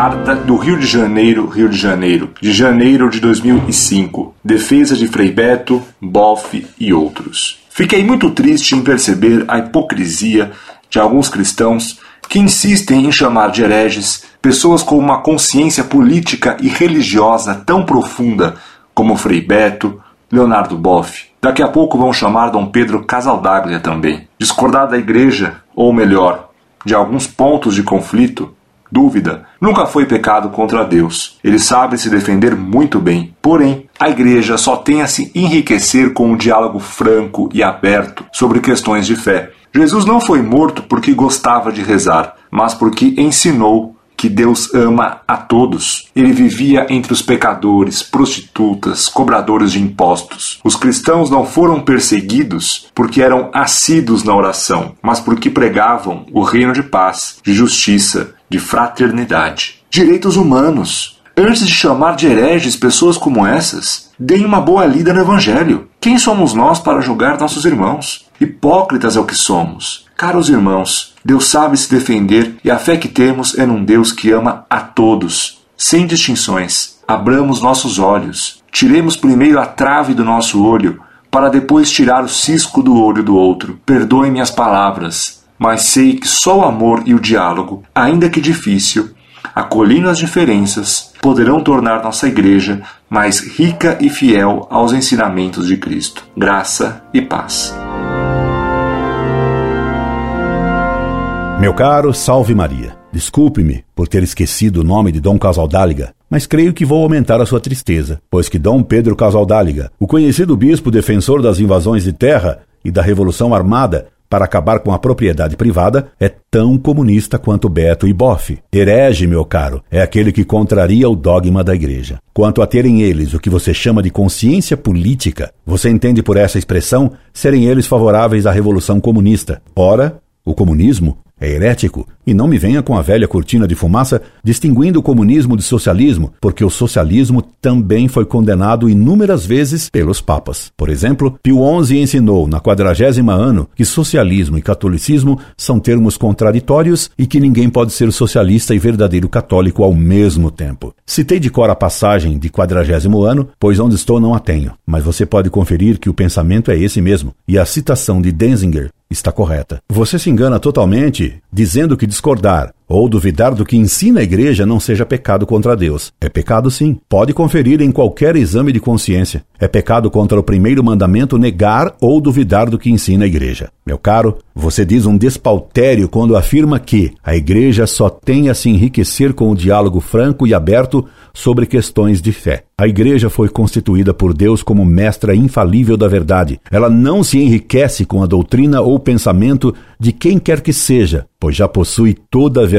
Carta do Rio de Janeiro, Rio de Janeiro, de janeiro de 2005. Defesa de Frei Beto, Boff e outros. Fiquei muito triste em perceber a hipocrisia de alguns cristãos que insistem em chamar de hereges pessoas com uma consciência política e religiosa tão profunda como Frei Beto, Leonardo Boff. Daqui a pouco vão chamar Dom Pedro Casaldaglia também. Discordar da igreja, ou melhor, de alguns pontos de conflito, dúvida, nunca foi pecado contra Deus. Ele sabe se defender muito bem. Porém, a igreja só tem a se enriquecer com um diálogo franco e aberto sobre questões de fé. Jesus não foi morto porque gostava de rezar, mas porque ensinou que Deus ama a todos. Ele vivia entre os pecadores, prostitutas, cobradores de impostos. Os cristãos não foram perseguidos porque eram assíduos na oração, mas porque pregavam o reino de paz, de justiça, de fraternidade. Direitos humanos. Antes de chamar de hereges pessoas como essas, deem uma boa lida no Evangelho. Quem somos nós para julgar nossos irmãos? Hipócritas é o que somos. Caros irmãos, Deus sabe se defender e a fé que temos é num Deus que ama a todos, sem distinções. Abramos nossos olhos, tiremos primeiro a trave do nosso olho, para depois tirar o cisco do olho do outro. Perdoe minhas palavras, mas sei que só o amor e o diálogo, ainda que difícil, acolhendo as diferenças, poderão tornar nossa igreja mais rica e fiel aos ensinamentos de Cristo. Graça e paz. Meu caro, salve Maria. Desculpe-me por ter esquecido o nome de Dom Casaldáliga, mas creio que vou aumentar a sua tristeza, pois que Dom Pedro Casaldáliga, o conhecido bispo defensor das invasões de terra e da Revolução Armada para acabar com a propriedade privada, é tão comunista quanto Beto e Boff. Herege, meu caro, é aquele que contraria o dogma da igreja. Quanto a terem eles o que você chama de consciência política, você entende por essa expressão serem eles favoráveis à Revolução Comunista. Ora, o comunismo é herético e não me venha com a velha cortina de fumaça distinguindo o comunismo de socialismo, porque o socialismo também foi condenado inúmeras vezes pelos papas. Por exemplo, Pio XI ensinou na quadragésima ano que socialismo e catolicismo são termos contraditórios e que ninguém pode ser socialista e verdadeiro católico ao mesmo tempo. Citei de cor a passagem de quadragésimo ano, pois onde estou não a tenho, mas você pode conferir que o pensamento é esse mesmo, e a citação de Denzinger está correta. Você se engana totalmente dizendo que discordar ou duvidar do que ensina a igreja não seja pecado contra Deus. É pecado sim. Pode conferir em qualquer exame de consciência. É pecado contra o primeiro mandamento negar ou duvidar do que ensina a igreja. Meu caro, você diz um despautério quando afirma que a igreja só tem a se enriquecer com o diálogo franco e aberto sobre questões de fé. A igreja foi constituída por Deus como mestra infalível da verdade. Ela não se enriquece com a doutrina ou pensamento de quem quer que seja, pois já possui toda a verdade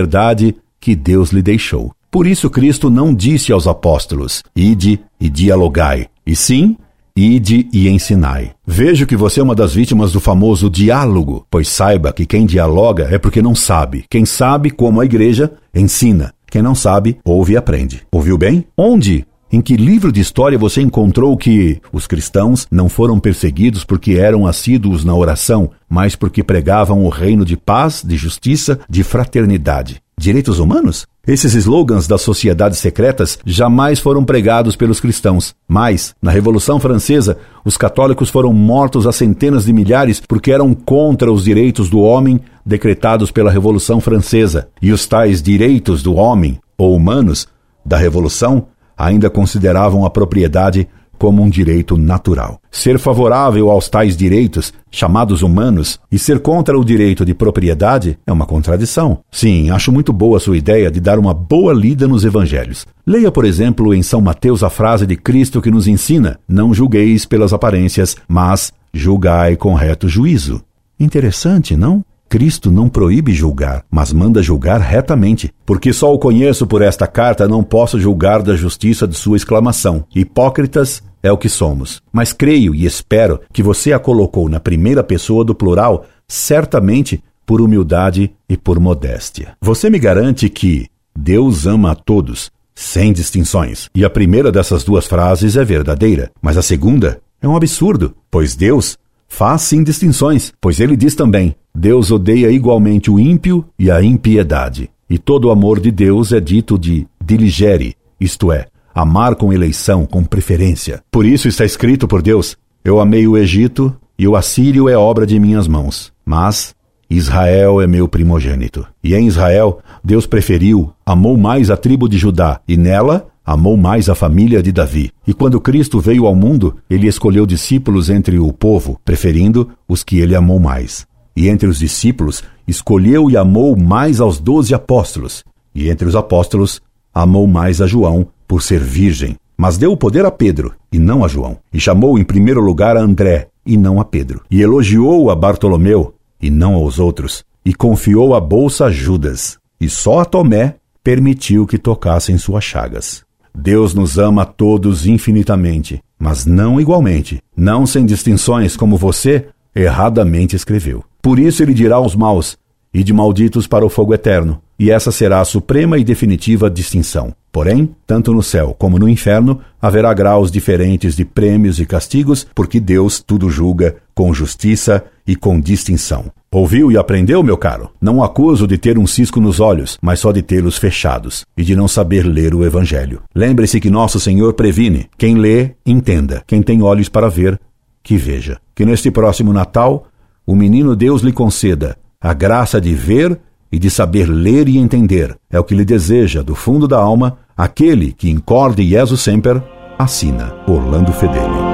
que Deus lhe deixou. Por isso Cristo não disse aos apóstolos: Ide e dialogai, e sim, Ide e ensinai. Vejo que você é uma das vítimas do famoso diálogo, pois saiba que quem dialoga é porque não sabe. Quem sabe, como a igreja, ensina. Quem não sabe, ouve e aprende. Ouviu bem? Onde em que livro de história você encontrou que os cristãos não foram perseguidos porque eram assíduos na oração, mas porque pregavam o reino de paz, de justiça, de fraternidade? Direitos humanos? Esses slogans das sociedades secretas jamais foram pregados pelos cristãos. Mas, na Revolução Francesa, os católicos foram mortos a centenas de milhares porque eram contra os direitos do homem decretados pela Revolução Francesa. E os tais direitos do homem, ou humanos, da Revolução, ainda consideravam a propriedade como um direito natural. Ser favorável aos tais direitos, chamados humanos, e ser contra o direito de propriedade é uma contradição. Sim, acho muito boa a sua ideia de dar uma boa lida nos evangelhos. Leia, por exemplo, em São Mateus a frase de Cristo que nos ensina: Não julgueis pelas aparências, mas julgai com reto juízo. Interessante, não? Cristo não proíbe julgar, mas manda julgar retamente. Porque só o conheço por esta carta, não posso julgar da justiça de sua exclamação. Hipócritas é o que somos. Mas creio e espero que você a colocou na primeira pessoa do plural, certamente por humildade e por modéstia. Você me garante que Deus ama a todos, sem distinções. E a primeira dessas duas frases é verdadeira, mas a segunda é um absurdo, pois Deus faz sim distinções, pois ele diz também: Deus odeia igualmente o ímpio e a impiedade. E todo o amor de Deus é dito de diligere, isto é, amar com eleição, com preferência. Por isso está escrito por Deus: Eu amei o Egito e o assírio é obra de minhas mãos. Mas Israel é meu primogênito. E em Israel, Deus preferiu, amou mais a tribo de Judá, e nela amou mais a família de Davi. E quando Cristo veio ao mundo, ele escolheu discípulos entre o povo, preferindo os que ele amou mais. E entre os discípulos, escolheu e amou mais aos doze apóstolos. E entre os apóstolos, amou mais a João, por ser virgem. Mas deu o poder a Pedro, e não a João. E chamou em primeiro lugar a André, e não a Pedro. E elogiou a Bartolomeu, e não aos outros. E confiou a bolsa a Judas. E só a Tomé permitiu que tocassem suas chagas. Deus nos ama a todos infinitamente, mas não igualmente, não sem distinções, como você erradamente escreveu. Por isso ele dirá aos maus: e de malditos para o fogo eterno, e essa será a suprema e definitiva distinção. Porém, tanto no céu como no inferno haverá graus diferentes de prêmios e castigos, porque Deus tudo julga com justiça e com distinção. Ouviu e aprendeu, meu caro? Não acuso de ter um cisco nos olhos, mas só de tê-los fechados e de não saber ler o Evangelho. Lembre-se que nosso Senhor previne: quem lê, entenda, quem tem olhos para ver, que veja. Que neste próximo Natal, o menino Deus lhe conceda a graça de ver e de saber ler e entender. É o que lhe deseja, do fundo da alma, aquele que, incorde Jesus Semper, assina Orlando Fedeli.